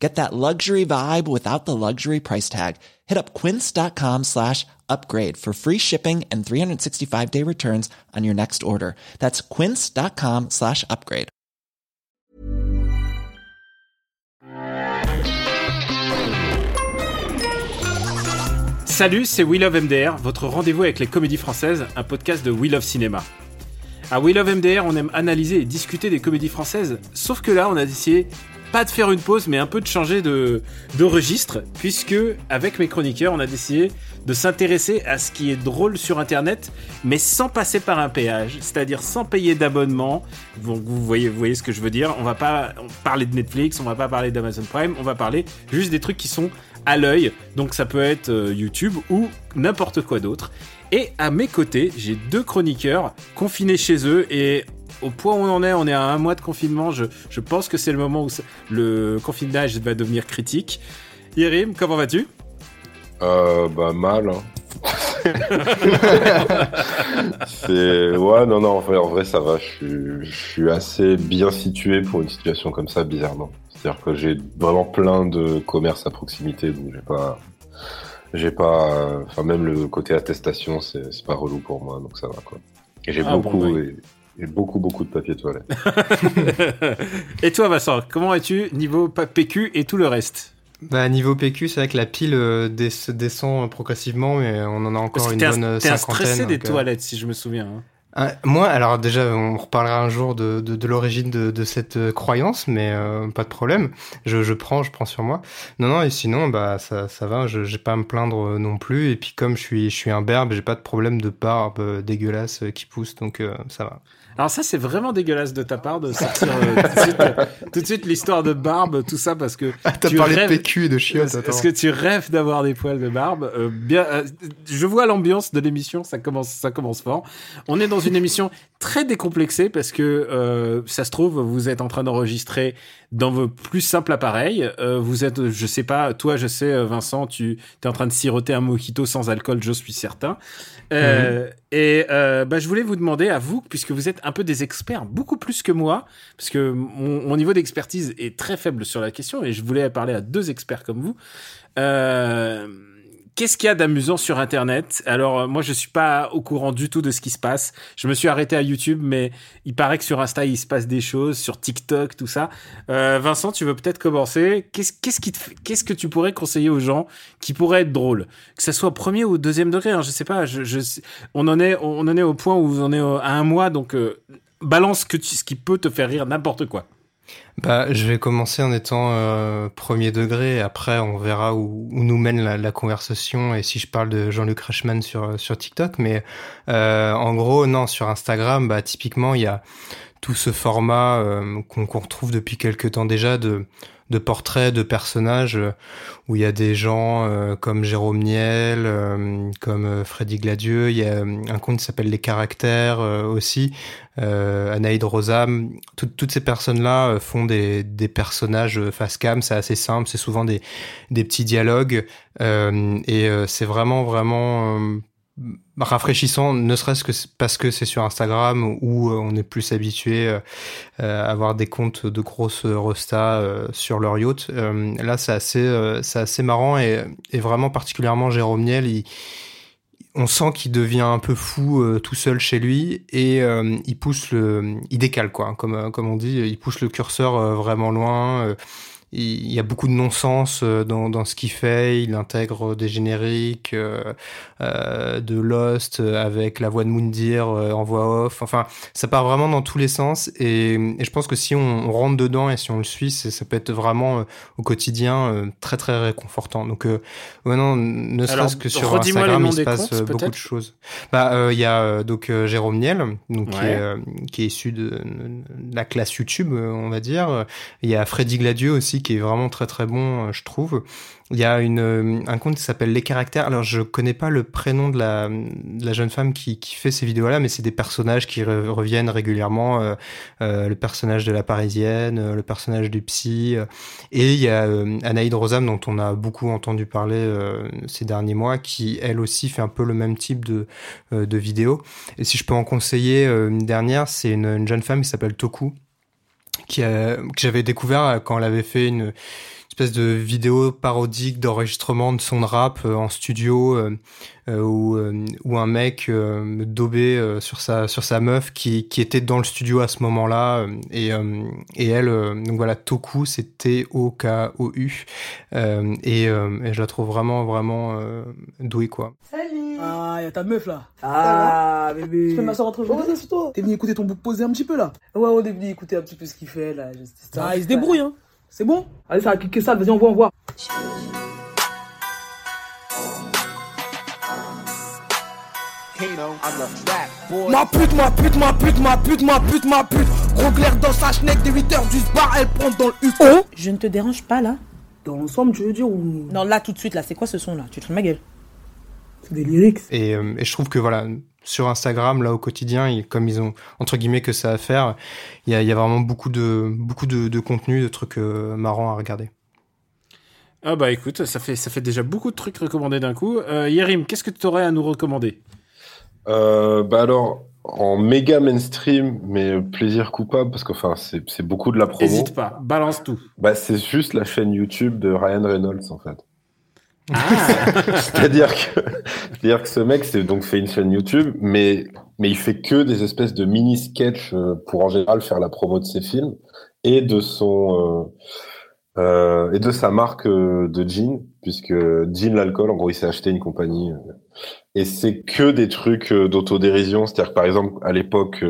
Get that luxury vibe without the luxury price tag. Hit up quince.com slash upgrade for free shipping and 365 day returns on your next order. That's quince.com slash upgrade. Salut, c'est We Love MDR, votre rendez-vous avec les comédies françaises, un podcast de We Love Cinéma. À We Love MDR, on aime analyser et discuter des comédies françaises, sauf que là, on a décidé pas de faire une pause, mais un peu de changer de, registre, puisque avec mes chroniqueurs, on a décidé de s'intéresser à ce qui est drôle sur Internet, mais sans passer par un péage, c'est-à-dire sans payer d'abonnement. Donc vous voyez, vous voyez ce que je veux dire. On va pas parler de Netflix, on va pas parler d'Amazon Prime, on va parler juste des trucs qui sont à l'œil. Donc ça peut être euh, YouTube ou n'importe quoi d'autre. Et à mes côtés, j'ai deux chroniqueurs confinés chez eux et au point où on en est, on est à un mois de confinement. Je, je pense que c'est le moment où le confinage va devenir critique. Yerim, comment vas-tu? Euh, Bah mal. Hein. C'est ouais non non en vrai, en vrai ça va. Je suis, je suis assez bien situé pour une situation comme ça bizarrement. C'est-à-dire que j'ai vraiment plein de commerces à proximité, donc j'ai pas, j'ai pas, enfin même le côté attestation, c'est pas relou pour moi, donc ça va quoi. Et j'ai Ah, beaucoup, bon, et, et beaucoup beaucoup de papier toilette. Et toi, Vincent, comment es-tu niveau PQ et tout le reste? Bah niveau PQ, c'est vrai que la pile euh, des- descend euh, progressivement, mais on en a encore Parce une bonne euh, cinquantaine. stressé des toilettes, si je me souviens. hein. ah, moi, alors déjà, on reparlera un jour de, de, de l'origine de, de cette croyance, mais euh, pas de problème. Je, je prends, je prends sur moi. Non, non, et sinon, bah ça, ça va. Je j'ai pas à me plaindre non plus. Et puis comme je suis, je suis un berbe, j'ai pas de problème de barbe dégueulasse qui pousse, donc euh, ça va. Alors ça, c'est vraiment dégueulasse de ta part de sortir euh, tout de suite, euh, tout de suite l'histoire de barbe, tout ça, parce que Ah, t'as parlé rêves- de PQ et de chiottes. attends. Est-ce que tu rêves d'avoir des poils de barbe Euh, Bien, euh, je vois l'ambiance de l'émission, ça commence, ça commence fort. On est dans une émission très décomplexée parce que euh, ça se trouve, vous êtes en train d'enregistrer dans vos plus simples appareils. Euh, vous êtes, je sais pas, toi, je sais, Vincent, tu es en train de siroter un mojito sans alcool, je suis certain. Euh, Et euh, bah, je voulais vous demander à vous, puisque vous êtes un peu des experts, beaucoup plus que moi, parce que mon, mon niveau d'expertise est très faible sur la question, et je voulais parler à deux experts comme vous. Euh, Qu'est-ce qu'il y a d'amusant sur Internet? Alors euh, moi je suis pas au courant du tout de ce qui se passe. Je me suis arrêté à YouTube, mais il paraît que sur Insta il se passe des choses, sur TikTok, tout ça. Euh, Vincent, tu veux peut-être commencer Qu'est-ce qu'est-ce que tu pourrais conseiller aux gens qui pourrait être drôle, que ça soit premier ou deuxième degré hein, Je sais pas. On en est on en est au point où on est au- à un mois, donc euh, balance ce qui peut te faire rire n'importe quoi. Bah, je vais commencer en étant euh, premier degré. Après, on verra où, nous mène la, conversation et si je parle de Jean-Luc Reichmann sur sur TikTok. Mais euh, en gros, non, sur Instagram, bah typiquement, il y a tout ce format euh, qu'on qu'on retrouve depuis quelques temps déjà de de portraits de personnages euh, où il y a des gens euh, comme Jérôme Niel, euh, comme Freddy Gladieux. Il y a un compte qui s'appelle Les Caractères aussi, euh, Anaïd Rosam. Tout- toutes ces personnes-là font des, des personnages face cam. C'est assez simple. C'est souvent des, des petits dialogues et c'est vraiment vraiment rafraîchissant, ne serait-ce que parce que c'est sur Instagram où euh, on est plus habitué euh, euh, à avoir des comptes de grosses rostas euh, sur leur yacht. Là, c'est assez, c'est marrant et, vraiment particulièrement Jérôme Niel, on sent qu'il devient un peu fou tout seul chez lui et il pousse le, il décale quoi, comme on dit, il pousse le curseur vraiment loin. Euh, il y a beaucoup de non-sens euh, dans, dans ce qu'il fait. Il intègre des génériques euh, euh, de Lost euh, avec la voix de Moundir euh, en voix off. Enfin, ça part vraiment dans tous les sens. Et, et je pense que si on, on rentre dedans et si on le suit, ça peut être vraiment euh, au quotidien euh, très très réconfortant. Donc, euh, ouais, non, ne serait-ce que sur Instagram, il se passe comptes, euh, beaucoup de choses. Bah, euh, il y a euh, donc euh, Jérôme Niel, donc qui, est, euh, qui est issu de, de la classe YouTube, euh, on va dire. Il y a Freddy Gladieux aussi qui est vraiment très très bon, je trouve. Il y a une, un compte qui s'appelle Les Caractères. Alors, je connais pas le prénom de la, de la jeune femme qui, qui fait ces vidéos-là, mais c'est des personnages qui reviennent régulièrement. Euh, euh, le personnage de la Parisienne, euh, le personnage du psy. et il y a Anaïd Rosam, dont on a beaucoup entendu parler ces derniers mois, qui, elle aussi, fait un peu le même type de, de vidéos. Et si je peux en conseiller une dernière, c'est une jeune femme qui s'appelle Toku, qui que j'avais découvert quand elle avait fait une espèce de vidéo parodique d'enregistrement de son rap euh, en studio euh, euh, où, où un mec me dobait sur sa sur sa meuf qui, qui était dans le studio à ce moment-là et et elle donc voilà Toku c'est T O K O U et, et, je la trouve vraiment vraiment douée quoi. Salut. Ah, y'a ta meuf là. Ah, bébé. Tu fais ma soeur entre oh, c'est toi. T'es venu écouter ton bouc posé un petit peu là. Ouais, on est venu écouter un petit peu ce qu'il fait là. Ah, il se débrouille hein. C'est bon? Allez, ça a cliqué ça, vas-y, on voit, on voit. Ma pute, ma pute, ma pute, ma pute, ma pute, ma pute. Gros clair dans sa schneck des 8 heures du bar, elle prend dans le U. Oh? Je ne te dérange pas là Dans l'ensemble, tu veux dire ou? Non, là tout de suite, là, c'est quoi ce son là? Tu te fais ma gueule C'est des lyrics. Et, euh, et je trouve que voilà, sur Instagram là au quotidien, comme ils ont entre guillemets que ça à faire, il y a, y a, vraiment beaucoup de beaucoup de, de contenu, de trucs euh, marrants à regarder. Ah bah écoute, ça fait ça fait déjà beaucoup de trucs recommandés d'un coup. Euh, Yerim, qu'est-ce que tu aurais à nous recommander? Euh, Bah alors en méga mainstream, mais plaisir coupable parce que enfin c'est beaucoup de la promo. N'hésite pas, balance tout. Bah c'est juste la chaîne YouTube de Ryan Reynolds en fait. Ah. C'est-à-dire que, c'est-à-dire que ce mec c'est donc fait une chaîne YouTube, mais mais il fait que des espèces de mini sketchs euh, pour en général faire la promo de ses films et de son euh, euh, et de sa marque euh, de jean, puisque jean l'alcool, en gros, il s'est acheté une compagnie et c'est que des trucs d'autodérision. C'est-à-dire que par exemple à l'époque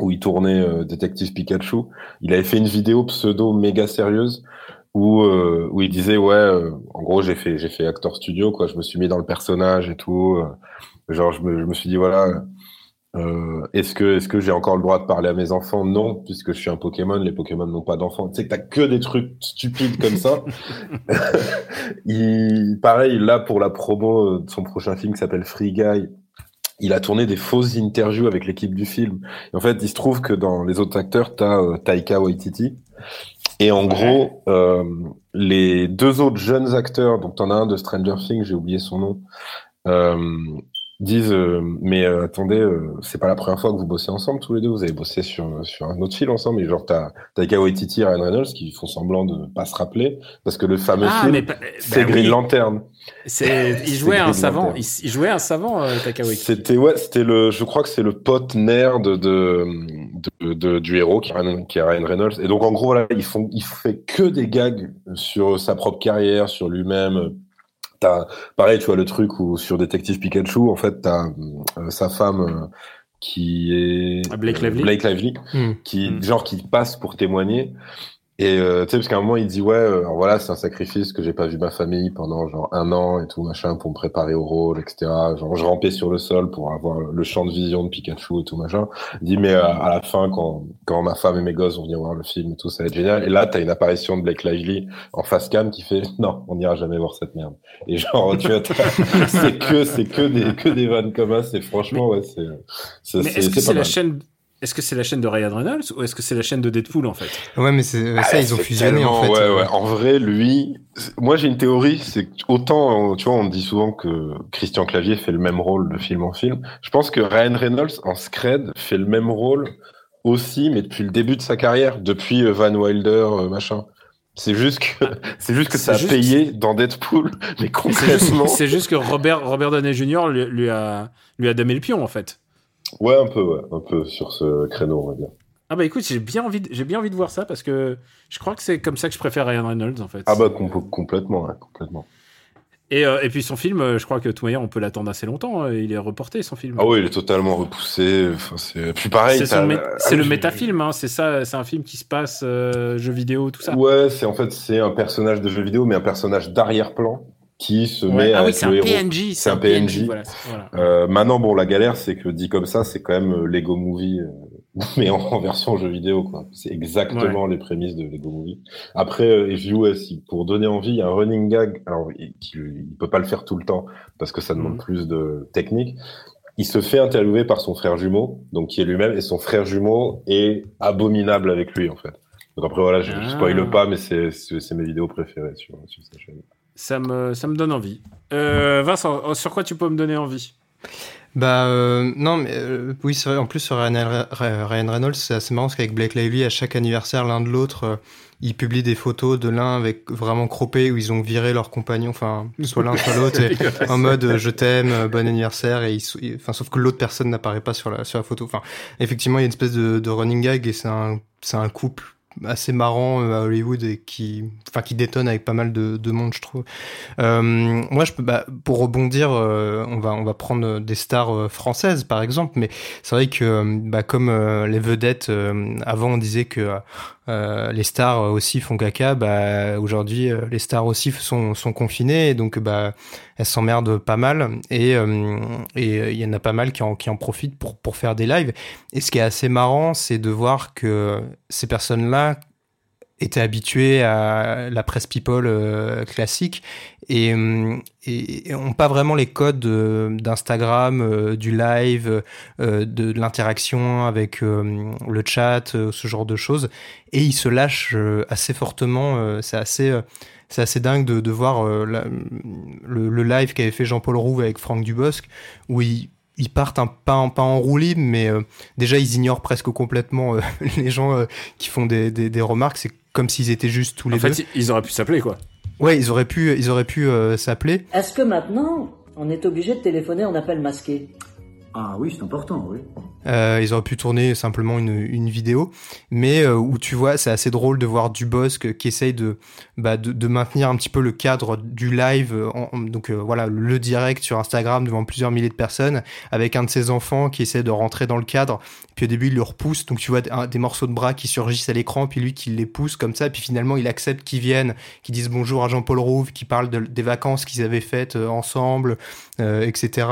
où il tournait Détective Pikachu, il avait fait une vidéo pseudo méga sérieuse où euh, où il disait ouais euh, en gros j'ai fait j'ai fait acteur studio quoi. Je me suis mis dans le personnage et tout euh, genre je me, je me suis dit voilà euh, est-ce que est-ce que j'ai encore le droit de parler à mes enfants? Non puisque je suis un Pokémon. Les Pokémon n'ont pas d'enfants. Tu sais que t'as que des trucs stupides comme ça. Il pareil là pour la promo de son prochain film qui s'appelle Free Guy il a tourné des fausses interviews avec l'équipe du film. Et en fait, il se trouve que dans les autres acteurs, tu as Taika Waititi, et en gros, euh, les deux autres jeunes acteurs, donc t'en as un de Stranger Things, j'ai oublié son nom, euh, disent euh, mais euh, attendez euh, c'est pas la première fois que vous bossez ensemble tous les deux. Vous avez bossé sur sur un autre film ensemble et genre t'as Taika Waititi et Ryan Reynolds qui font semblant de pas se rappeler parce que le fameux ah, film c'est bah Green Lantern. C'est il jouait un savant il, jouait un savant Taika Waititi c'était ouais c'était le je crois que c'est le pote nerd de, de, de, du héros qui est, qui est Ryan Reynolds. Et donc en gros voilà ils font il fait que des gags sur sa propre carrière sur lui-même pareil, tu vois le truc où sur Détective Pikachu, en fait, t'as euh, sa femme euh, qui est Blake Lively, Blake Lively hmm. qui hmm. genre qui passe pour témoigner et euh, tu sais, parce qu'à un moment, il dit ouais, euh, voilà, c'est un sacrifice que j'ai pas vu ma famille pendant genre un an et tout machin pour me préparer au rôle, etc. Genre, je rampais sur le sol pour avoir le champ de vision de Pikachu et tout machin. Il dit mais euh, à la fin, quand quand ma femme et mes gosses vont venir voir le film et tout, ça va être génial. Et là, t'as une apparition de Blake Lively en face cam qui fait non, on n'ira jamais voir cette merde. Et genre, tu vois, c'est que c'est que des que des vannes comme ça. C'est franchement ouais, c'est. Mais est-ce que c'est la chaîne est-ce que c'est la chaîne de Ryan Reynolds ou est-ce que c'est la chaîne de Deadpool en fait Ouais, mais c'est ah, ça, ils ont fusionné en fait. Ouais, ouais. En vrai, lui, moi j'ai une théorie, c'est autant, tu vois, on dit souvent que Christian Clavier fait le même rôle de film en film. Je pense que Ryan Reynolds en Scred fait le même rôle aussi, mais depuis le début de sa carrière, depuis euh, Van Wilder, euh, machin. C'est juste que c'est juste que ça a payé dans Deadpool, mais concrètement. C'est juste, que Robert Robert Downey Jr. lui, lui a lui a damé le pion en fait. Ouais, un peu, ouais, un peu sur ce créneau, on va dire. Ah bah écoute, j'ai bien envie, de, j'ai bien envie de voir ça parce que je crois que c'est comme ça que je préfère Ryan Reynolds en fait. Ah bah complètement, ouais, complètement. Et, euh, et, puis son film, euh, je crois que tout manière, on peut l'attendre assez longtemps. Euh, il est reporté son film. Ah oui, il est totalement repoussé. Enfin, c'est puis pareil. C'est, ah le métafilm, hein, c'est ça. C'est un film qui se passe jeu vidéo, tout ça. Ouais, c'est en fait c'est un personnage de jeu vidéo, mais un personnage d'arrière-plan qui se met ah oui, c'est un PNJ. C'est un PNJ. Euh, maintenant, bon, la galère, c'est que dit comme ça, c'est quand même euh, Lego Movie. Euh, mais en, version jeu vidéo, quoi. C'est exactement les prémices de Lego Movie. Après, euh, si pour donner envie, il y a un running gag. Alors, il, il, peut pas le faire tout le temps parce que ça demande mhm. plus de technique. Il se fait interviewer par son frère jumeau, donc qui est lui-même, et son frère jumeau est abominable avec lui, en fait. Donc après, voilà, je, ne spoil ah. pas, mais c'est mes vidéos préférées sur, sur sa chaîne. Ça me, ça me donne envie. Euh, Vincent, sur quoi tu peux me donner envie? Bah euh, non, mais euh, oui, vrai. En plus sur Ryan, Reynolds, c'est assez marrant parce qu'avec Blake Lively, à chaque anniversaire, l'un de l'autre, euh, ils publient des photos de l'un avec vraiment croppé où ils ont viré leur compagnon, enfin soit l'un soit l'autre, en mode je t'aime, bon anniversaire, et enfin sauf que l'autre personne n'apparaît pas sur la sur la photo. Enfin, effectivement, il y a une espèce de, de running gag et c'est un c'est un couple assez marrant euh, à Hollywood et qui, enfin, qui détonne avec pas mal de, de monde, je trouve. Euh, moi, je peux, bah, pour rebondir, euh, on va, on va prendre des stars euh, françaises, par exemple, mais c'est vrai que, bah, comme les vedettes, avant, on disait que euh, les stars aussi font caca. Bah, aujourd'hui, euh, les stars aussi sont, sont confinées, donc bah, elles s'emmerdent pas mal. Et euh, et il y en a pas mal qui en, qui en profitent pour, pour faire des lives. Et ce qui est assez marrant, c'est de voir que ces personnes-là étaient habitués à la presse people euh, classique et, euh, et, ont pas vraiment les codes d'Instagram, euh, du live, de, l'interaction avec le chat, ce genre de choses. Et ils se lâchent assez fortement. c'est assez c'est assez dingue de, voir le, live qu'avait fait Jean-Paul Rouve avec Franck Dubosc, où il, ils partent un, pas, en, pas en mais déjà ils ignorent presque complètement les gens qui font des, des, remarques. Comme s'ils étaient juste tous les deux. En fait, ils auraient pu s'appeler quoi. Ouais, ils auraient pu, ils auraient pu euh, s'appeler. Est-ce que maintenant, on est obligé de téléphoner en appel masqué? Ah oui, c'est important, oui. Euh, ils auraient pu tourner simplement une, une vidéo, mais euh, où tu vois, c'est assez drôle de voir Dubosc qui essaye de, bah, de, de, maintenir un petit peu le cadre du live, en, donc euh, voilà, le direct sur Instagram devant plusieurs milliers de personnes, avec un de ses enfants qui essaie de rentrer dans le cadre, puis au début il le repousse, donc tu vois des morceaux de bras qui surgissent à l'écran, puis lui qui les pousse comme ça, puis finalement il accepte qu'ils viennent, qu'ils disent bonjour à Jean-Paul Rouve, qui parle de, des vacances qu'ils avaient faites ensemble, etc.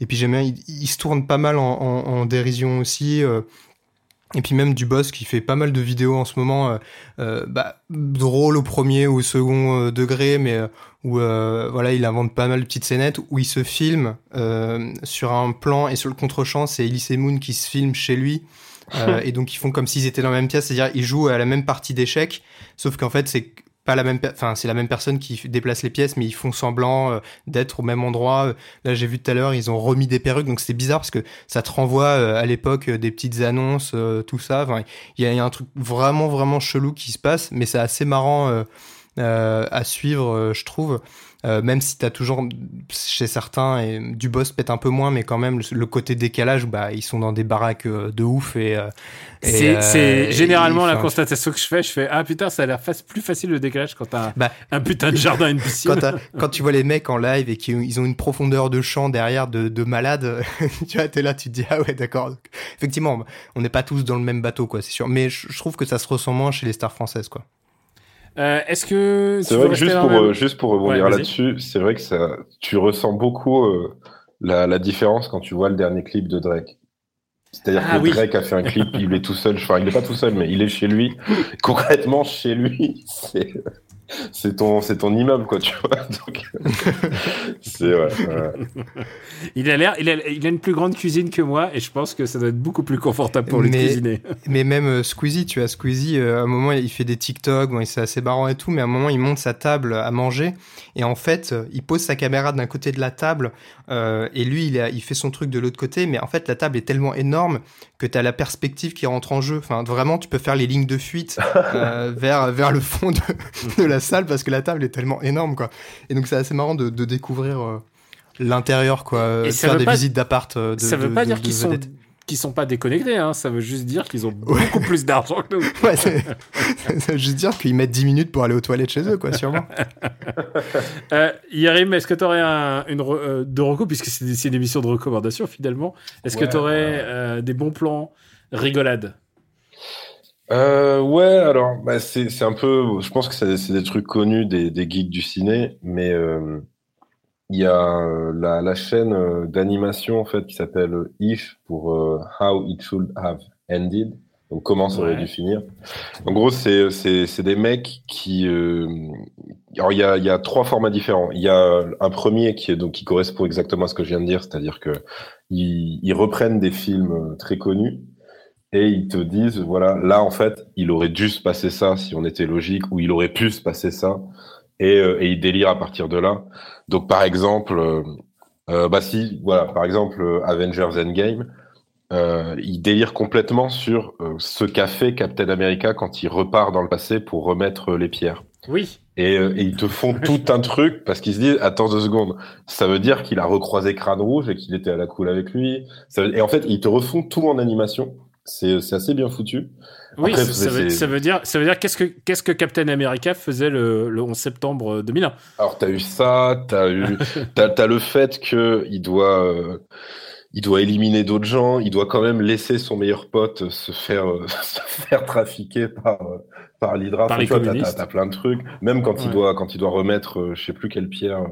Et puis j'aime bien, il il se tourne pas mal en, dérision aussi. Euh. Et puis même du boss qui fait pas mal de vidéos en ce moment, euh, euh bah, drôle au premier ou au second euh, degré, mais où voilà, il invente pas mal de petites scénettes où il se filme sur un plan et sur le contre-champ, c'est Elise Moon qui se filme chez lui. et donc ils font comme s'ils étaient dans la même pièce, c'est-à-dire ils jouent à la même partie d'échecs, sauf qu'en fait c'est pas la même, enfin c'est la même personne qui déplace les pièces, mais ils font semblant euh, d'être au même endroit. Là, j'ai vu tout à l'heure, ils ont remis des perruques, donc c'était bizarre parce que ça te renvoie euh, à l'époque euh, des petites annonces, tout ça. Il y a, un truc vraiment vraiment chelou qui se passe, mais c'est assez marrant à suivre, je trouve. Euh, même si t'as toujours chez certains et du boss peut-être un peu moins, mais quand même le, côté décalage, bah ils sont dans des baraques euh, de ouf et. Euh, c'est généralement la constatation que je fais. Je fais ah putain ça a l'air plus facile le décalage quand t'as bah, un putain de jardin, une piscine. quand, quand, tu vois les mecs en live et qu'ils ont une profondeur de champ derrière de, de malade, tu vois t'es là tu te dis ah ouais d'accord. Effectivement on n'est pas tous dans le même bateau quoi c'est sûr, mais je trouve que ça se ressent moins chez les stars françaises quoi. Euh, est-ce que c'est vrai que juste pour euh, juste pour rebondir là-dessus, c'est vrai que ça, tu ressens beaucoup euh, la, la, différence quand tu vois le dernier clip de Drake. C'est-à-dire ah que Drake a fait un clip, il est tout seul, enfin il est pas tout seul, mais il est chez lui. Concrètement, chez lui, c'est c'est ton, c'est ton immeuble, quoi, tu vois. Donc, c'est, ouais, Il a l'air, il a, il a une plus grande cuisine que moi et je pense que ça doit être beaucoup plus confortable pour lui mais, de cuisiner. Mais même euh, Squeezie, tu vois, Squeezie, euh, à un moment, il fait des TikTok, bon, c'est assez marrant et tout, mais à un moment, il monte sa table à manger et en fait, il pose sa caméra d'un côté de la table euh, et lui, il, a, il fait son truc de l'autre côté, mais en fait, la table est tellement énorme que tu as la perspective qui rentre en jeu. Enfin, vraiment, tu peux faire les lignes de fuite euh, vers, vers le fond de, de la salle parce que la table est tellement énorme, quoi. Et donc, c'est assez marrant de, de découvrir euh, l'intérieur, quoi. Et faire des visites d'appart. Euh, ça veut pas dire qu'ils sont qui sont pas déconnectés, hein. ça veut juste dire qu'ils ont beaucoup plus d'argent que nous. Ouais, ça veut juste dire qu'ils mettent 10 minutes pour aller aux toilettes chez eux, quoi, sûrement. euh, Yarim, est-ce que tu aurais un, une euh, de recours, puisque c'est une émission de recommandation finalement, est-ce que tu aurais euh, des bons plans rigolades? Euh, ouais, alors bah, c'est un peu, je pense que c'est des trucs connus des, des geeks du ciné, mais euh, il y a euh, la, la chaîne euh, d'animation en fait qui s'appelle If pour euh, How It Should Have ended. Donc comment ça aurait dû finir En gros, c'est c'est des mecs qui euh... alors il y a il y a trois formats différents. Il y a un premier qui est donc qui correspond exactement à ce que je viens de dire, c'est-à-dire que ils, ils reprennent des films très connus et ils te disent voilà là en fait il aurait dû se passer ça si on était logique ou il aurait pu se passer ça et, euh, et ils délirent à partir de là. Donc par exemple euh, euh bah si voilà par exemple Avengers Endgame euh, il délire complètement sur euh, ce qu'a fait Captain America quand il repart dans le passé pour remettre les pierres. Oui. Et, et ils te font tout un truc parce qu'ils se disent attends deux secondes, ça veut dire qu'il a recroisé Crâne Rouge et qu'il était à la cool avec lui. Ça veut... Et en fait, ils te refont tout en animation. C'est assez bien foutu. Oui, ça, veut, ça, veut, dire, ça veut dire qu'est-ce que qu'est-ce que Captain America faisait le, le 11 septembre 2001 Alors t'as eu ça, t'as eu, t'as as le fait que il doit. Euh il doit éliminer d'autres gens, il doit quand même laisser son meilleur pote se faire, se faire trafiquer par, par l'Hydra. Par les communistes. T'as plein de trucs. Même quand, ouais. il, doit, quand il doit remettre, euh, je sais plus quelle pierre,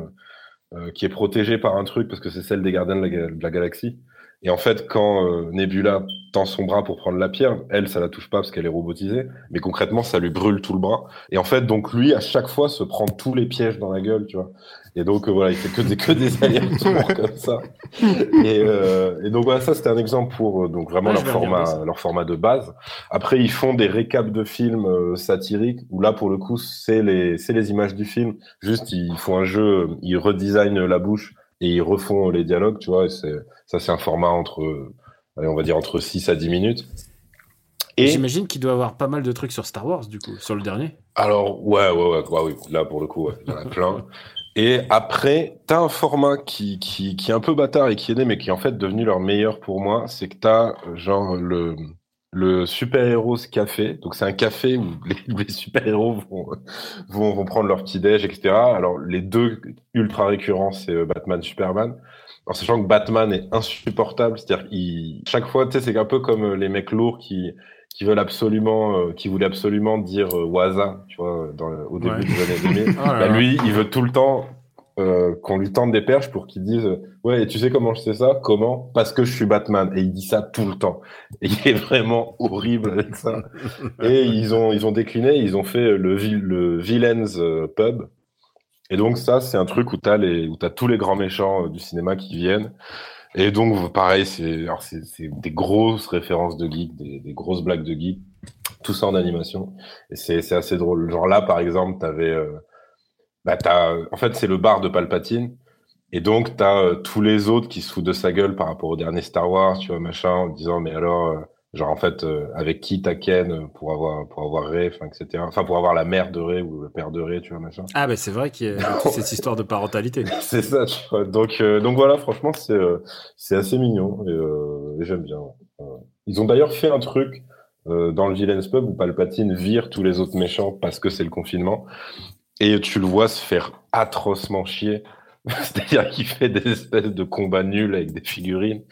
euh, qui est protégée par un truc, parce que c'est celle des gardiens de la, de la galaxie. Et en fait, quand euh, Nebula tend son bras pour prendre la pierre, elle, ça la touche pas parce qu'elle est robotisée, mais concrètement, ça lui brûle tout le bras. Et en fait, donc lui, à chaque fois, se prend tous les pièges dans la gueule, tu vois. Et donc euh, voilà, il fait que des que des allers-retours comme ça. Et, euh, et, donc voilà, ça c'était un exemple pour euh, donc vraiment Ah, leur format leur format de base. Après, ils font des récaps de films euh, satiriques où là pour le coup c'est les c'est les images du film. Juste ils font un jeu, ils redesignent la bouche et ils refont les dialogues, tu vois. Et ça c'est un format entre on va dire entre 6 à 10 minutes. Et j'imagine qu'il doit avoir pas mal de trucs sur Star Wars du coup, sur le dernier. Alors ouais ouais ouais, ouais oui, là pour le coup ouais, il y en a plein. Et après, t'as un format qui, qui, qui est un peu bâtard et qui est né, mais qui est en fait devenu leur meilleur pour moi. C'est que t'as genre le, le super-héros café. Donc c'est un café où les, les super-héros vont, vont, vont prendre leur petit-déj, etc. Alors les deux ultra récurrents, c'est Batman, Superman. En sachant que Batman est insupportable, c'est-à-dire qu'il chaque fois, tu sais, c'est un peu comme les mecs lourds qui qui veulent absolument, euh, qui voulaient absolument dire euh, Waza, tu vois, dans, au début Ouais. des années 2000. Oh là Bah, lui, il veut tout le temps euh, qu'on lui tende des perches pour qu'il dise euh, ouais, et tu sais comment je sais ça? Comment? Parce que je suis Batman. Et il dit ça tout le temps. Et il est vraiment horrible avec ça. et ils ont, ils ont décliné, ils ont fait le, le Villains euh, Pub. Et donc ça, c'est un truc où t'as les, où t'as tous les grands méchants euh, du cinéma qui viennent. Et donc pareil, c'est, alors c'est, c'est des grosses références de geek, des, des grosses blagues de geek, tout ça en animation. Et c'est, c'est assez drôle. Genre là, par exemple, t'avais, euh, bah t'as, en fait, c'est le bar de Palpatine. Et donc, t'as euh, tous les autres qui se foutent de sa gueule par rapport au dernier Star Wars, tu vois, machin, en disant, mais alors, euh, genre, en fait, euh, avec qui t'as Ken pour avoir, pour avoir Rey, enfin, etc. Enfin, pour avoir la mère de Rey ou le père de Rey, tu vois, machin. Ah bah c'est vrai qu'il y a toute cette histoire de parentalité. C'est ça, tu vois. Donc, euh, donc voilà, franchement, c'est euh, c'est assez mignon et, euh, et j'aime bien. Euh, ils ont d'ailleurs fait un truc euh, dans le Villains Pub où Palpatine vire tous les autres méchants parce que c'est le confinement et tu le vois se faire atrocement chier. C'est-à-dire qu'il fait des espèces de combats nuls avec des figurines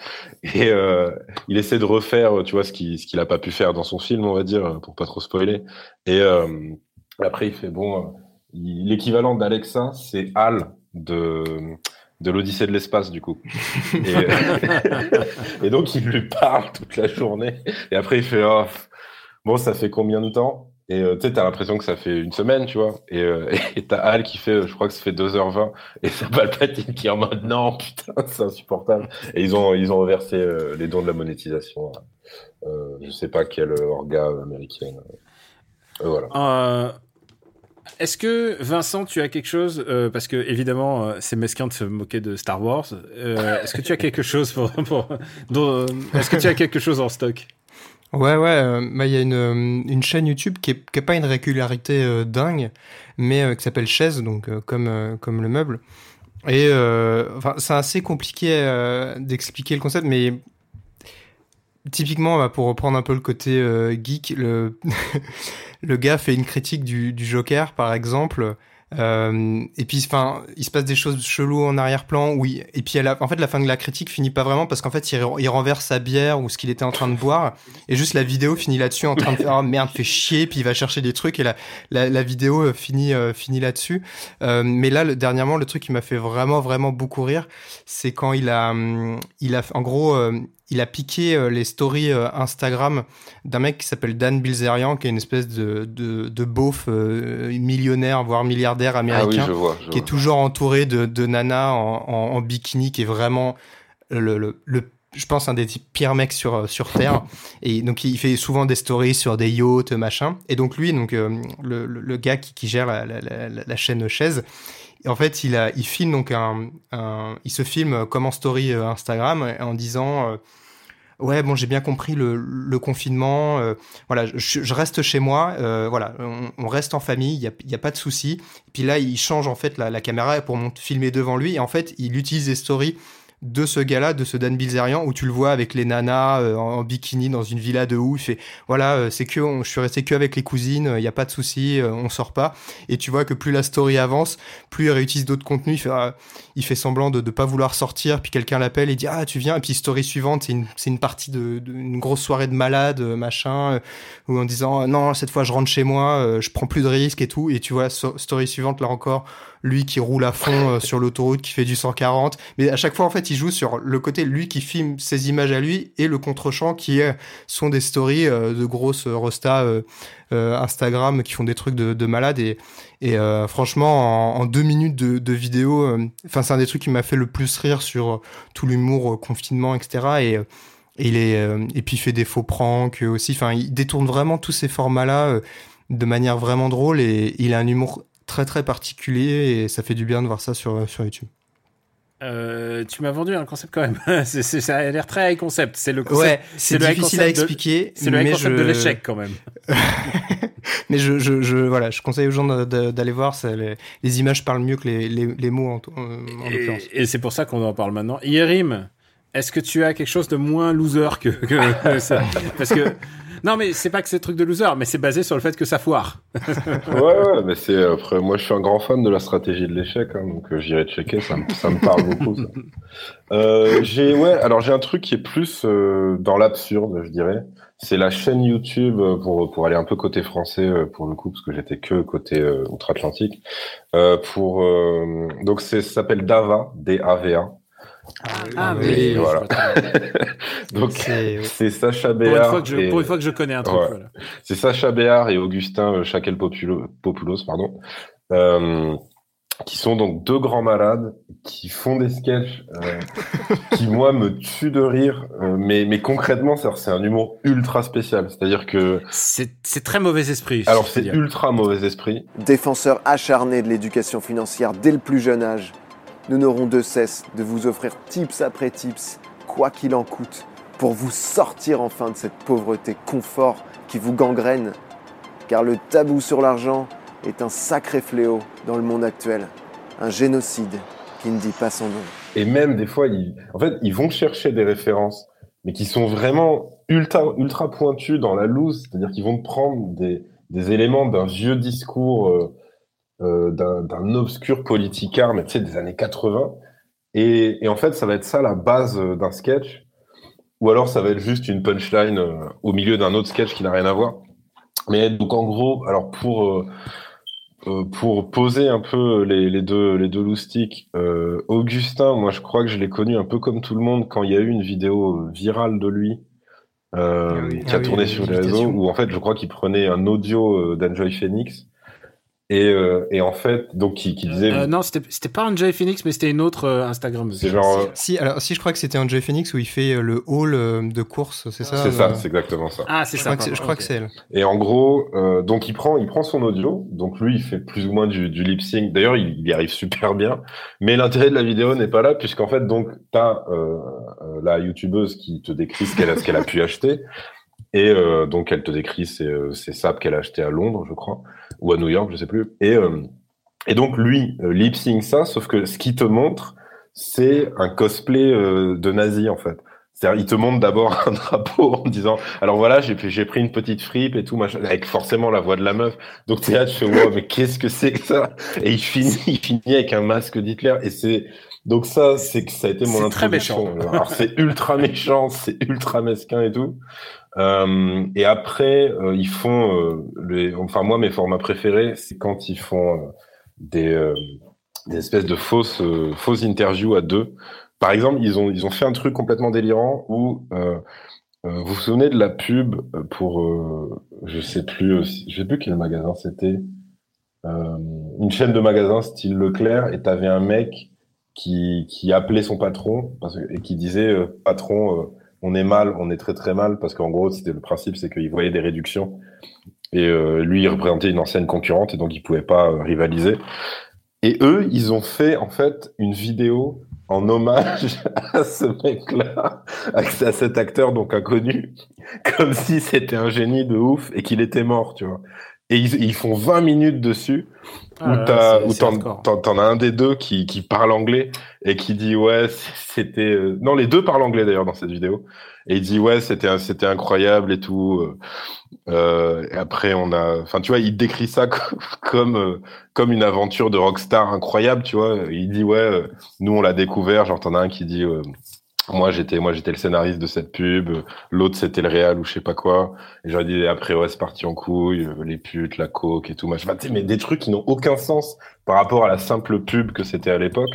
et euh, il essaie de refaire, tu vois, ce qu'il qu'il a pas pu faire dans son film, on va dire, pour pas trop spoiler. Et euh, après, il fait bon. L'équivalent d'Alexa, c'est Hal de, de l'Odyssée de l'espace, du coup. Et, et donc, il lui parle toute la journée. Et après, il fait oh, Bon, ça fait combien de temps? Et euh, tu sais, t'as l'impression que ça fait une semaine, tu vois. Et euh, t'as Hal qui fait, je crois que ça fait 2h20. Et c'est Palpatine qui est en mode Non, putain, c'est insupportable. Et ils ont, ils ont reversé euh, les dons de la monétisation. Euh, je sais pas quel orga américaine. Euh, voilà. Euh, Est-ce que Vincent, tu as quelque chose euh, parce que évidemment euh, c'est mesquin de se moquer de Star Wars. Euh, Est-ce que tu as quelque chose pour, euh, Est-ce que tu as quelque chose en stock? Ouais, ouais, euh, il y a une, euh, une chaîne YouTube qui est, qui est pas une régularité euh, dingue, mais qui s'appelle Chaise, donc comme, comme le meuble. Et enfin, c'est assez compliqué d'expliquer le concept, mais typiquement, bah, pour reprendre un peu le côté geek, le, le gars fait une critique du, du Joker, par exemple. Euh, et puis, enfin, il se passe des choses cheloues en arrière-plan. Oui. Et puis, en fait, la fin de la critique finit pas vraiment parce qu'en fait, il, renverse sa bière ou ce qu'il était en train de boire. Et juste la vidéo finit là-dessus en train de faire oh, merde, fait chier. Puis il va chercher des trucs et la, la, vidéo euh, finit, euh, finit là-dessus. Mais là, dernièrement, le truc qui m'a fait vraiment, vraiment beaucoup rire, c'est quand il a, hum, il a, en gros, il a piqué euh, les stories euh, Instagram d'un mec qui s'appelle Dan Bilzerian, qui est une espèce de, de, de beauf millionnaire, voire milliardaire américain, qui est toujours entouré de, de nanas en, en, bikini, qui est vraiment le, le, le je pense un des pires mecs sur sur terre. Et donc il fait souvent des stories sur des yachts machin. Et donc lui donc le, le, gars qui, qui gère la, la, la, la chaîne chaise en fait, il, a, il filme donc un, il se filme comme en story euh, Instagram en disant euh, ouais bon j'ai bien compris le, confinement, euh, voilà je, reste chez moi, voilà on, reste en famille, il y a, y a, pas de souci. Puis là il change en fait la, caméra pour filmer devant lui et en fait il utilise des stories de ce gars-là, de ce Dan Bilzerian, où tu le vois avec les nanas euh, en bikini dans une villa de ouf. Fait voilà, euh, c'est que je suis resté que avec les cousines, il n'y a pas de souci, euh, on sort pas. Et tu vois que plus la story avance, plus il réutilise d'autres contenus. Il fait, il fait semblant de ne pas vouloir sortir, puis quelqu'un l'appelle et dit ah tu viens. Et puis story suivante, c'est une, partie de, une grosse soirée de malade, machin, ou en disant non cette fois je rentre chez moi, je prends plus de risques et tout. Et tu vois story suivante là encore lui qui roule à fond euh, sur l'autoroute, qui fait du 140. Mais à chaque fois, en fait, il joue sur le côté lui qui filme ses images à lui et le contre-champ qui sont des stories euh, de grosses rostas euh, Instagram qui font des trucs de, de malade et, et franchement, en, deux minutes de, vidéo, enfin, c'est un des trucs qui m'a fait le plus rire sur tout l'humour confinement, etc. Et il est et puis il fait des faux pranks aussi il détourne vraiment tous ces formats là de manière vraiment drôle et il a un humour très très particulier et ça fait du bien de voir ça sur YouTube. Euh, tu m'as vendu un concept quand même. ça a l'air très high concept. C'est le concept, ouais, c'est, difficile à expliquer. C'est le high concept de l'échec quand même. mais je, je, je, voilà, je conseille aux gens d'aller voir. Les, les, images parlent mieux que les, les, les mots en, en et, l'occurrence. Et c'est pour ça qu'on en parle maintenant. Yerim, est-ce que tu as quelque chose de moins loser que, que ça? Parce que non, mais c'est pas que c'est truc de loser, mais c'est basé sur le fait que ça foire. ouais, ouais, mais c'est après. Moi, je suis un grand fan de la stratégie de l'échec, hein, donc euh, j'irai checker. Ça, me, ça me parle beaucoup. Ça. Euh, j'ai ouais. Alors j'ai un truc qui est plus euh, dans l'absurde, je dirais. C'est la chaîne YouTube euh, pour pour aller un peu côté français euh, pour le coup, parce que j'étais que côté outre-Atlantique. pour donc c'est ça s'appelle Dava, D-A-V-A. Ah, ah oui, voilà. Donc c'est Sacha Béard. Pour une, fois que je, pour une fois que je connais un truc. Voilà. C'est Sacha Béard et Augustin euh, Chakel Populos, pardon, euh, qui sont donc deux grands malades qui font des sketchs euh, qui moi me tuent de rire, euh, mais mais concrètement c'est un humour ultra spécial, c'est-à-dire que c'est très mauvais esprit. Alors c'est ultra mauvais esprit. Défenseur acharné de l'éducation financière dès le plus jeune âge nous n'aurons de cesse de vous offrir tips après tips, quoi qu'il en coûte, pour vous sortir enfin de cette pauvreté confort qui vous gangrène. Car le tabou sur l'argent est un sacré fléau dans le monde actuel, un génocide qui ne dit pas son nom. Et même des fois, ils, en fait, ils vont chercher des références, mais qui sont vraiment ultra, ultra pointues dans la loose, c'est-à-dire qu'ils vont prendre des, des éléments d'un vieux discours euh, d'un obscur politicard, mais tu sais, des années 80. Et, et, en fait, ça va être ça la base euh, d'un sketch. Ou alors, ça va être juste une punchline euh, au milieu d'un autre sketch qui n'a rien à voir. Mais donc, en gros, alors pour pour poser un peu les, les deux les deux loustiques, Augustin, moi, je crois que je l'ai connu un peu comme tout le monde quand il y a eu une vidéo virale de lui. Euh, ah qui a ah tourné sur les réseaux où en fait je crois qu'il prenait un audio d'Enjoy Phoenix et, euh, et, en fait, donc qui, qui disait. Euh, non, c'était pas un Jay Phoenix, mais c'était une autre euh, Instagram. C'est genre. Euh, si, alors si je crois que c'était un Jay Phoenix où il fait euh, le hall de course, c'est ça C'est ça, c'est exactement ça. Ah, c'est ça. je crois que c'est elle. Et en gros, donc il prend, il prend son audio, donc lui il fait plus ou moins du, du lip sync. D'ailleurs, il, il, y arrive super bien. Mais l'intérêt de la vidéo n'est pas là, puisqu'en fait, donc t'as la youtubeuse qui te décrit ce qu'elle a, ce qu'elle a pu acheter. Et euh, donc, elle te décrit ses, ses sapes qu'elle a acheté à Londres, je crois, ou à New York, je sais plus. Et, euh, et donc, lui, euh, lip sync ça, sauf que ce qu'il te montre, c'est un cosplay euh, de nazi, en fait. C'est-à-dire, il te montre d'abord un drapeau en disant, alors voilà, j'ai j'ai pris une petite fripe et tout, machin, avec forcément la voix de la meuf. Donc t'es là, tu fais, wow, mais qu'est-ce que c'est que ça? Et il finit, il finit avec un masque d'Hitler. Et c'est, donc ça, c'est que ça a été mon introduction. Très méchant. Alors c'est ultra méchant, c'est ultra mesquin et tout. Euh, et après, euh, ils font, euh, les, enfin moi mes formats préférés, c'est quand ils font des, des espèces de fausses fausses interviews à deux. Par exemple, ils ont, ils ont fait un truc complètement délirant où euh, euh, vous vous souvenez de la pub pour, euh, je sais plus, je sais plus quel magasin c'était, euh, une chaîne de magasins style Leclerc, et t'avais un mec qui, qui appelait son patron parce, et qui disait euh, patron, euh, on est mal, on est très très mal, parce qu'en gros, c'était le principe, c'est qu'il voyait des réductions. Et lui, il représentait une ancienne concurrente, et donc il pouvait pas rivaliser. Et eux, ils ont fait en fait une vidéo en hommage à ce mec-là, à cet acteur donc inconnu, comme si c'était un génie de ouf et qu'il était mort, tu vois. Et ils, ils font 20 minutes dessus, ah où t'en as un des deux qui, qui parle anglais et qui dit ouais c'était euh, non les deux parlent anglais d'ailleurs dans cette vidéo. Et il dit ouais c'était c'était incroyable et tout euh, euh, et après on a enfin tu vois il décrit ça comme comme une aventure de rockstar incroyable tu vois. Il dit ouais nous on l'a découvert genre t'en as un qui dit moi j'étais moi j'étais le scénariste de cette pub, l'autre c'était le réal ou je sais pas quoi. Et j'aurais dit après ouais c'est parti en couille, les putes, la coke et tout machin. mais des trucs qui n'ont aucun sens par rapport à la simple pub que c'était à l'époque.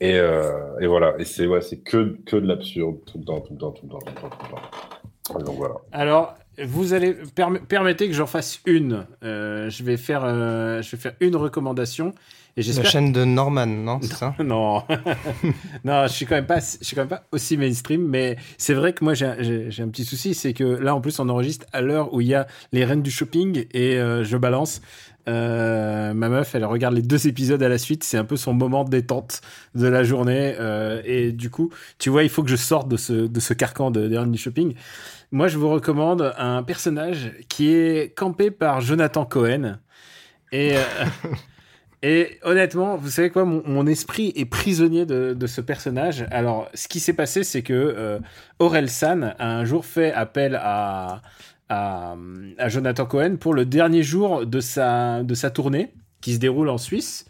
Et, euh, et voilà, et c'est ouais, c'est que que de l'absurde tout le temps, tout le temps, tout le temps, tout le temps, tout le temps. donc voilà. Alors vous allez permettez que j'en fasse une. Euh, je vais faire euh, je vais faire une recommandation et la chaîne de Norman, non C'est ça Non, non, je suis quand même pas, je suis quand même pas aussi mainstream, mais c'est vrai que moi j'ai un petit souci, c'est que là en plus on enregistre à l'heure où il y a les reines du shopping et euh, je balance. Euh, ma meuf, elle regarde les deux épisodes à la suite. C'est un peu son moment de détente de la journée. Euh, et du coup, tu vois, il faut que je sorte de ce, de ce carcan de, des reines du shopping. Moi, je vous recommande un personnage qui est campé par Jonathan Cohen. Et, euh, Et honnêtement, vous savez quoi, mon, esprit est prisonnier de, ce personnage. Alors, ce qui s'est passé, c'est que euh, Aurel San a un jour fait appel à, à, Jonathan Cohen pour le dernier jour de sa, de sa tournée, qui se déroule en Suisse.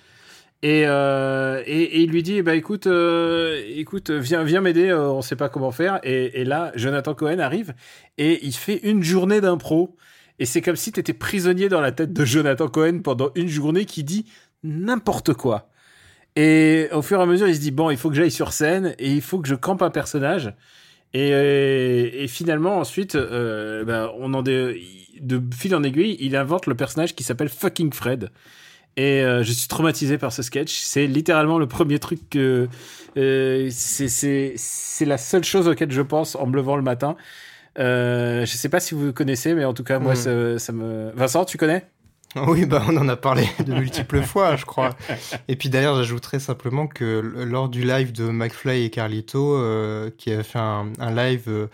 Et, euh, et, il lui dit, bah écoute, euh, écoute, viens, viens m'aider, on sait pas comment faire. Et, et, là, Jonathan Cohen arrive et il fait une journée d'impro. Et c'est comme si tu étais prisonnier dans la tête de Jonathan Cohen pendant une journée qui dit n'importe quoi. Et au fur et à mesure, il se dit bon, il faut que j'aille sur scène et il faut que je campe un personnage. Et, et, finalement, ensuite, euh, ben, on en de, de fil en aiguille, il invente le personnage qui s'appelle Fucking Fred. Et euh, je suis traumatisé par ce sketch. C'est littéralement le premier truc que euh, c'est la seule chose auquel je pense en me levant le matin. Je sais pas si vous connaissez, mais en tout cas, moi, ça, ça me. Vincent, tu connais? Oui, bah on en a parlé de multiples fois, je crois. Et puis d'ailleurs, j'ajouterais simplement que lors du live de McFly et Carlito, euh, qui a fait un, live euh,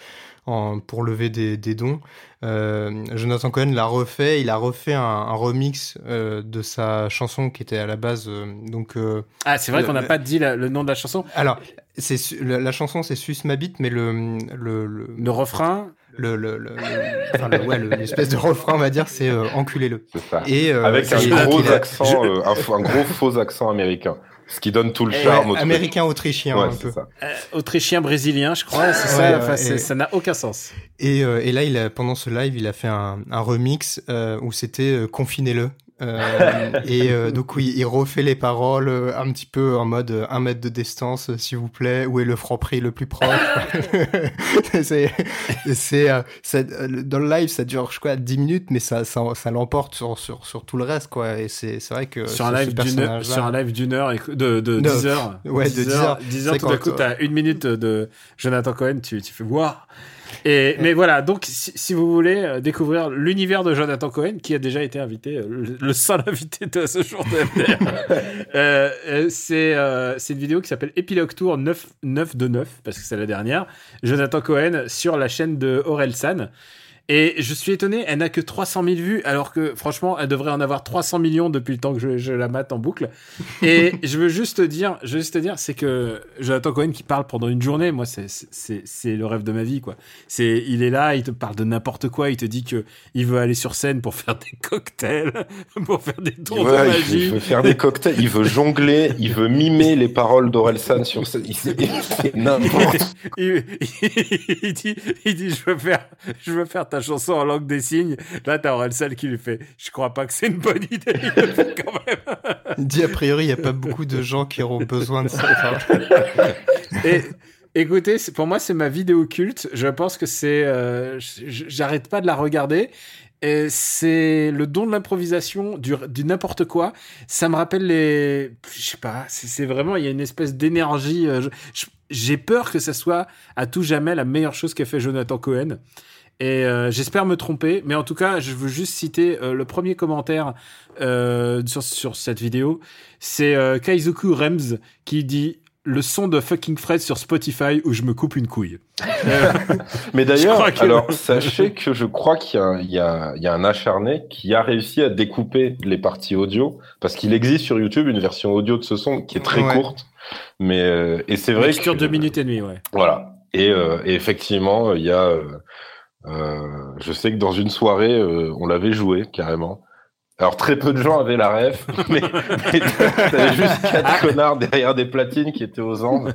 en, pour lever des, dons, euh, Jonathan Cohen l'a refait. Il a refait un, remix de sa chanson qui était à la base donc. ah, c'est vrai qu'on n'a pas dit le nom de la chanson. Alors, c'est la, chanson, c'est Suisse m'habite, mais le le, le le refrain le, le, le, enfin, ouais, l'espèce de refrain, on va dire, c'est euh, enculez-le. Et, euh, Avec un gros accent, euh, un, gros faux accent américain. Ce qui donne tout le charme. Ouais, américain autrichien un peu. Euh, autrichien brésilien, je crois. C'est ça. Enfin, ça n'a aucun sens. Et, et là, il a, pendant ce live, il a fait un, un remix où c'était confinez-le. Euh, et euh, donc oui, il refait les paroles euh, un petit peu en mode un mètre de distance, s'il vous plaît. Où est le franc prix le plus proche? C'est, c'est, dans le live, ça dure je crois 10 minutes, mais ça, ça, ça l'emporte sur, sur, sur tout le reste, quoi. Et c'est, c'est vrai que sur un live d'une heure, sur un live d'une heure, de, de 10 heures, ouais, de 10 heures, 10 heures, tout d'un coup, t'as une minute de Jonathan Cohen, tu, tu fais voir. Et, mais voilà, donc si, vous voulez euh, découvrir l'univers de Jonathan Cohen, qui a déjà été invité, euh, le, seul invité de ce jour de euh, euh, c'est euh, une vidéo qui s'appelle Epilogue Tour 9, 9 de 9, parce que c'est la dernière. Jonathan Cohen sur la chaîne de Aurel San. Et je suis étonné, elle n'a que 300 000 vues, alors que franchement, elle devrait en avoir 300 millions depuis le temps que je, je la mate en boucle. Et je veux juste te dire, je veux juste te dire, c'est que Jonathan Cohen qui parle pendant une journée, moi, c'est le rêve de ma vie, quoi. C'est, il est là, il te parle de n'importe quoi, il te dit que il veut aller sur scène pour faire des cocktails, pour faire des tours de magie. Il veut faire des cocktails, il veut jongler, il veut mimer les paroles d'Orelsan sur scène. Il, n'importe. Il, il, dit, il dit, je veux faire, je veux faire ta chanson en langue des signes. Là, t'as Orelsan qui lui fait Je crois pas que c'est une bonne idée. quand même. dit a priori, il n'y a pas beaucoup de gens qui auront besoin de ça. Et écoutez, pour moi, c'est ma vidéo culte. Je pense que c'est. Euh, j'arrête pas de la regarder. C'est le don de l'improvisation, du, du n'importe quoi. Ça me rappelle les. Je sais pas, c'est vraiment. Il y a une espèce d'énergie. Euh, j'ai peur que ça soit à tout jamais la meilleure chose qu'a fait Jonathan Cohen. Et euh, j'espère me tromper, mais en tout cas, je veux juste citer euh, le premier commentaire euh, sur, sur, cette vidéo. C'est euh, Kaizuku Rems qui dit le son de fucking Fred sur Spotify où je me coupe une couille. mais d'ailleurs, alors sachez que je crois qu'il y, y, y, a un acharné qui a réussi à découper les parties audio parce qu'il existe sur YouTube une version audio de ce son qui est très courte. Mais et c'est vrai qui dure deux minutes et demie, ouais. Voilà. Et, et effectivement, il y a euh, je sais que dans une soirée, euh, on l'avait joué carrément. Alors très peu de gens avaient la ref, mais, mais t'avais juste quatre connards derrière des platines qui étaient aux Andes.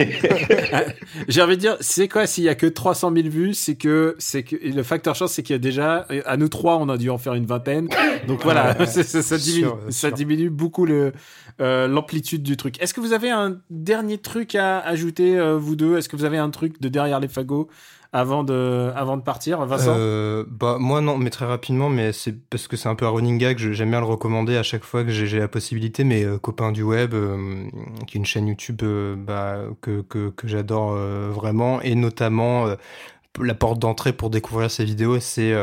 J'ai envie de dire, c'est quoi s'il y a que 300 000 vues, c'est que c'est que le facteur chance, c'est qu'il y a déjà à nous trois, on a dû en faire une vingtaine. Donc voilà, ça, ça, diminue, ça diminue beaucoup le euh, l'amplitude du truc. Est-ce que vous avez un dernier truc à ajouter vous deux? Est-ce que vous avez un truc de derrière les fagots? Avant de, partir, Vincent? Euh, Bah moi non, mais très rapidement, mais c'est parce que c'est un peu un running gag. J'aime bien le recommander à chaque fois que j'ai la possibilité. Mes euh, copains du web, euh, qui est une chaîne YouTube euh, bah, que que, j'adore vraiment, et notamment la porte d'entrée pour découvrir ces vidéos, c'est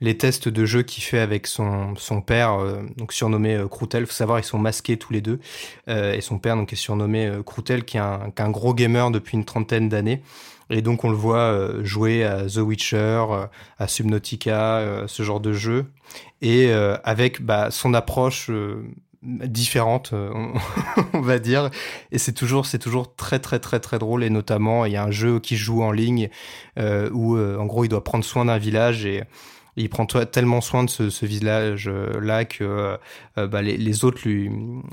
les tests de jeu qu'il fait avec son, son père, donc surnommé euh, Croutel. Faut savoir, ils sont masqués tous les deux. Et son père, donc, est surnommé Croutel, qui est un, qui est un gros gamer depuis une trentaine d'années. Et donc on le voit euh, jouer à The Witcher, euh, à Subnautica, euh, ce genre de jeu, et avec bah, son approche différente, on, va dire. Et c'est toujours, c'est toujours très très très très drôle. Et notamment, il y a un jeu qui joue en ligne où, en gros, il doit prendre soin d'un village et il prend tellement soin de ce, ce village-là que euh, bah, les, les, autres lui,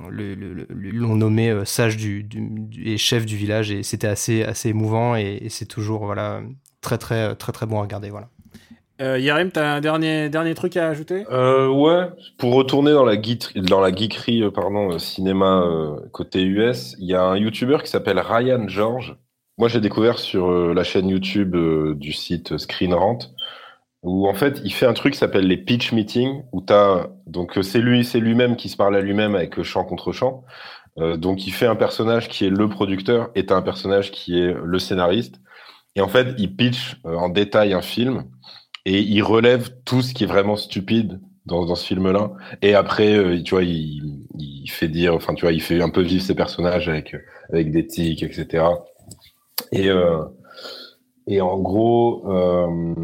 l'ont nommé euh, sage du, du, et chef du village et c'était assez, assez émouvant et, et c'est toujours voilà, très, très, très, très bon à regarder. Voilà. Euh, Yarim, t'as un dernier, dernier truc à ajouter? Euh, Ouais, pour retourner dans la, geek, dans la geekerie euh, pardon, cinéma euh, côté US, il y a un YouTuber qui s'appelle Ryan George. Moi, j'ai découvert sur la chaîne YouTube du site Screen Rant où en fait il fait un truc qui s'appelle les pitch meetings où t'as donc c'est lui c'est lui-même qui se parle à lui-même avec chant contre chant euh, donc il fait un personnage qui est le producteur et un personnage qui est le scénariste. Et en fait il pitch euh, en détail un film et il relève tout ce qui est vraiment stupide dans, ce film-là. Et après euh, tu vois il, fait dire enfin tu vois il fait un peu vivre ses personnages avec avec des tics etc et euh, et en gros, euh,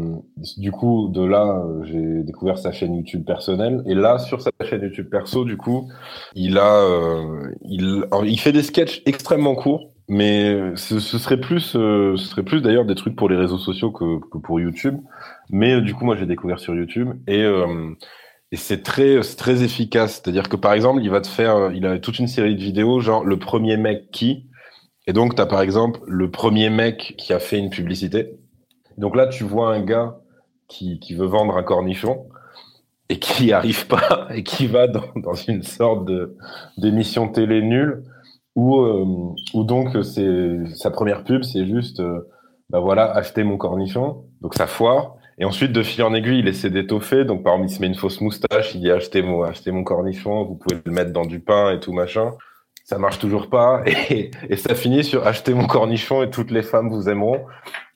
du coup, de là, j'ai découvert sa chaîne YouTube personnelle. Et là, sur sa chaîne YouTube perso, du coup, il a, euh, il, il fait des sketchs extrêmement courts, mais ce, ce serait plus, euh, ce serait plus d'ailleurs des trucs pour les réseaux sociaux que, que pour YouTube. Mais du coup, moi, j'ai découvert sur YouTube et euh, et c'est très, c'est très efficace. C'est-à-dire que par exemple, il va te faire, il a toute une série de vidéos, genre le premier mec qui, et donc, tu as par exemple le premier mec qui a fait une publicité. Donc là, tu vois un gars qui, qui veut vendre un cornichon et qui n'y arrive pas et qui va dans, dans une sorte d'émission télé nulle où, euh, où donc c'est sa première pub, c'est juste euh, bah voilà, acheter mon cornichon. Donc ça foire. Et ensuite, de fil en aiguille, il essaie d'étoffer. Donc, par exemple, il se met une fausse moustache, il dit achetez mon, achetez mon cornichon, vous pouvez le mettre dans du pain et tout machin ça marche toujours pas et, et, ça finit sur acheter mon cornichon et toutes les femmes vous aimeront.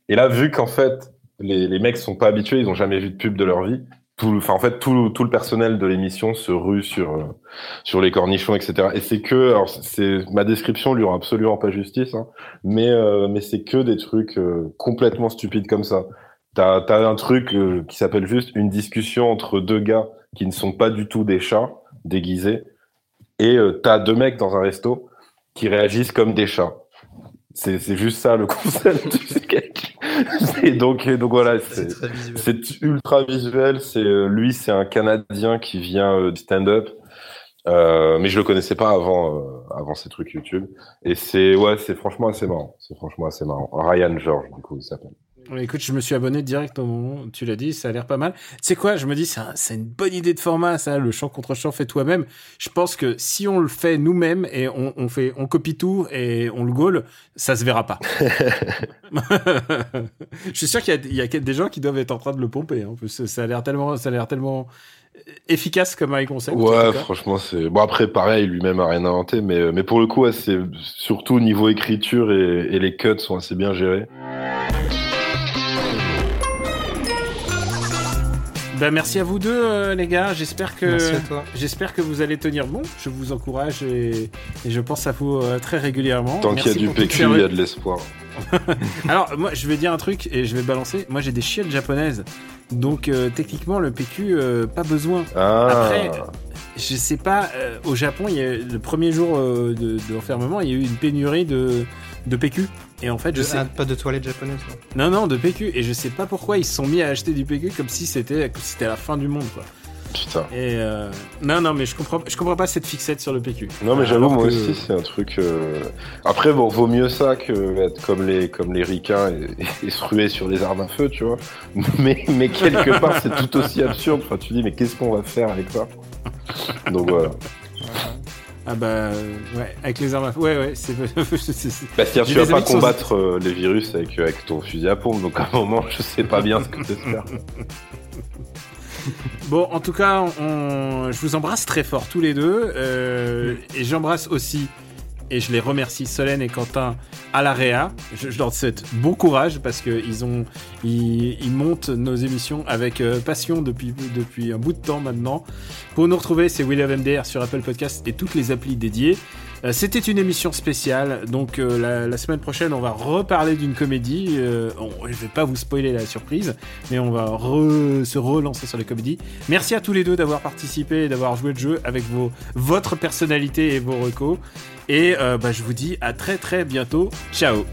Et là, vu qu'en fait les, les mecs sont pas habitués, ils ont jamais vu de pub de leur vie, tout, enfin en fait tout, tout le personnel de l'émission se rue sur euh, sur les cornichons, etc. Et c'est que, alors c'est ma description lui rend absolument pas justice, hein, mais euh, mais c'est que des trucs euh, complètement stupides comme ça. T'as as un truc euh, qui s'appelle juste une discussion entre deux gars qui ne sont pas du tout des chats déguisés et euh, t'as deux mecs dans un resto qui réagissent comme des chats. C'est, c'est juste ça le concept du sketch. Et donc, donc voilà, c'est, c'est ultra visuel. C'est euh, lui, c'est un Canadien qui vient euh, du stand-up, euh, mais je le connaissais pas avant, euh, avant ces trucs YouTube. Et c'est ouais, c'est franchement assez marrant. C'est franchement assez marrant. Ryan George, du coup, il s'appelle. Écoute, je me suis abonné direct au moment où tu l'as dit, ça a l'air pas mal. Tu sais quoi, je me dis, c'est une bonne idée de format, ça, le champ contre champ fait toi-même. Je pense que si on le fait nous-mêmes et on, on, fait, on copie tout et on le gaule, ça se verra pas. je suis sûr qu'il y, y, a des gens qui doivent être en train de le pomper. Hein, ça a l'air tellement, ça a l'air tellement efficace comme un concept. Ouais, franchement, c'est bon. Après, pareil, lui-même a rien inventé, mais mais pour le coup, c'est surtout niveau écriture et, et les cuts sont assez bien gérés. Ben, merci à vous deux, euh, les gars. J'espère que j'espère que vous allez tenir bon. Je vous encourage et, et je pense à vous euh, très régulièrement. Tant qu'il y a du PQ, il y a de l'espoir. Alors, moi, je vais dire un truc et je vais balancer. Moi, j'ai des chiottes japonaises. Donc, euh, techniquement, le PQ, pas besoin. Ah. Après, je sais pas, au Japon, il y a, le premier jour de, de l'enfermement, il y a eu une pénurie de, de PQ. Et en fait, je de, sais. Ah, pas de toilettes japonaises. Non, non, de PQ. Et je sais pas pourquoi ils se sont mis à acheter du PQ comme si c'était c'était la fin du monde, quoi. Putain. Et euh... non, non, mais je comprends, je comprends pas cette fixette sur le PQ. Non, mais j'avoue, moi que... aussi, c'est un truc. Euh... Après, bon, vaut mieux ça que être comme les, comme les ricains et, et, se ruer sur les armes à feu, tu vois. Mais, mais quelque part, c'est tout aussi absurde. Enfin, tu dis, mais qu'est-ce qu'on va faire avec ça? Donc voilà. Ah bah ouais, avec les armes à feu. Ouais, ouais, c'est. bah, c'est-à-dire tu vas pas combattre sont... euh, les virus avec, avec ton fusil à pompe, donc à un moment, je sais pas bien ce que faire. bon, en tout cas, on... je vous embrasse très fort tous les deux. Euh, et j'embrasse aussi, et je les remercie, Solène et Quentin à la Réa. Je, leur souhaite bon courage parce qu'ils ont, ils, montent nos émissions avec euh, passion depuis, depuis un bout de temps maintenant. Pour nous retrouver, c'est William MDR sur Apple Podcast et toutes les applis dédiées. Euh, C'était une émission spéciale, donc euh, la, semaine prochaine, on va reparler d'une comédie. Euh, on, vais pas vous spoiler la surprise, mais on va se relancer sur les comédies. Merci à tous les deux d'avoir participé et d'avoir joué le jeu avec vos, votre personnalité et vos recos. Et bah, je vous dis à très très bientôt. Ciao